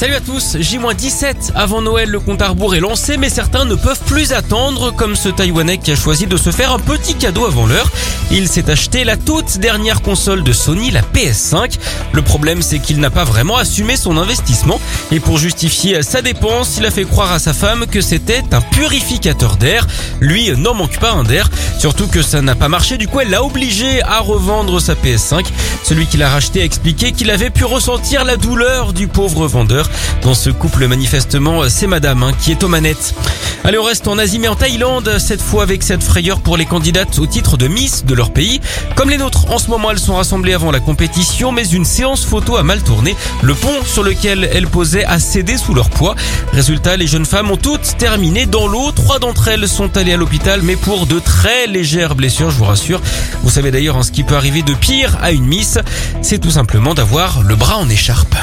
Salut à tous, J-17 avant Noël, le compte à rebours est lancé, mais certains ne peuvent plus attendre, comme ce Taïwanais qui a choisi de se faire un petit cadeau avant l'heure. Il s'est acheté la toute dernière console de Sony, la PS5. Le problème, c'est qu'il n'a pas vraiment assumé son investissement, et pour justifier sa dépense, il a fait croire à sa femme que c'était un purificateur d'air. Lui n'en manque pas un d'air, surtout que ça n'a pas marché, du coup elle l'a obligé à revendre sa PS5. Celui qui l'a racheté a expliqué qu'il avait pu ressentir la douleur du pauvre vendeur. Dans ce couple, manifestement, c'est madame hein, qui est aux manettes. Allez, on reste en Asie, mais en Thaïlande, cette fois avec cette frayeur pour les candidates au titre de Miss de leur pays. Comme les nôtres, en ce moment, elles sont rassemblées avant la compétition, mais une séance photo a mal tourné. Le pont sur lequel elles posaient a cédé sous leur poids. Résultat, les jeunes femmes ont toutes terminé dans l'eau. Trois d'entre elles sont allées à l'hôpital, mais pour de très légères blessures, je vous rassure. Vous savez d'ailleurs hein, ce qui peut arriver de pire à une Miss, c'est tout simplement d'avoir le bras en écharpe.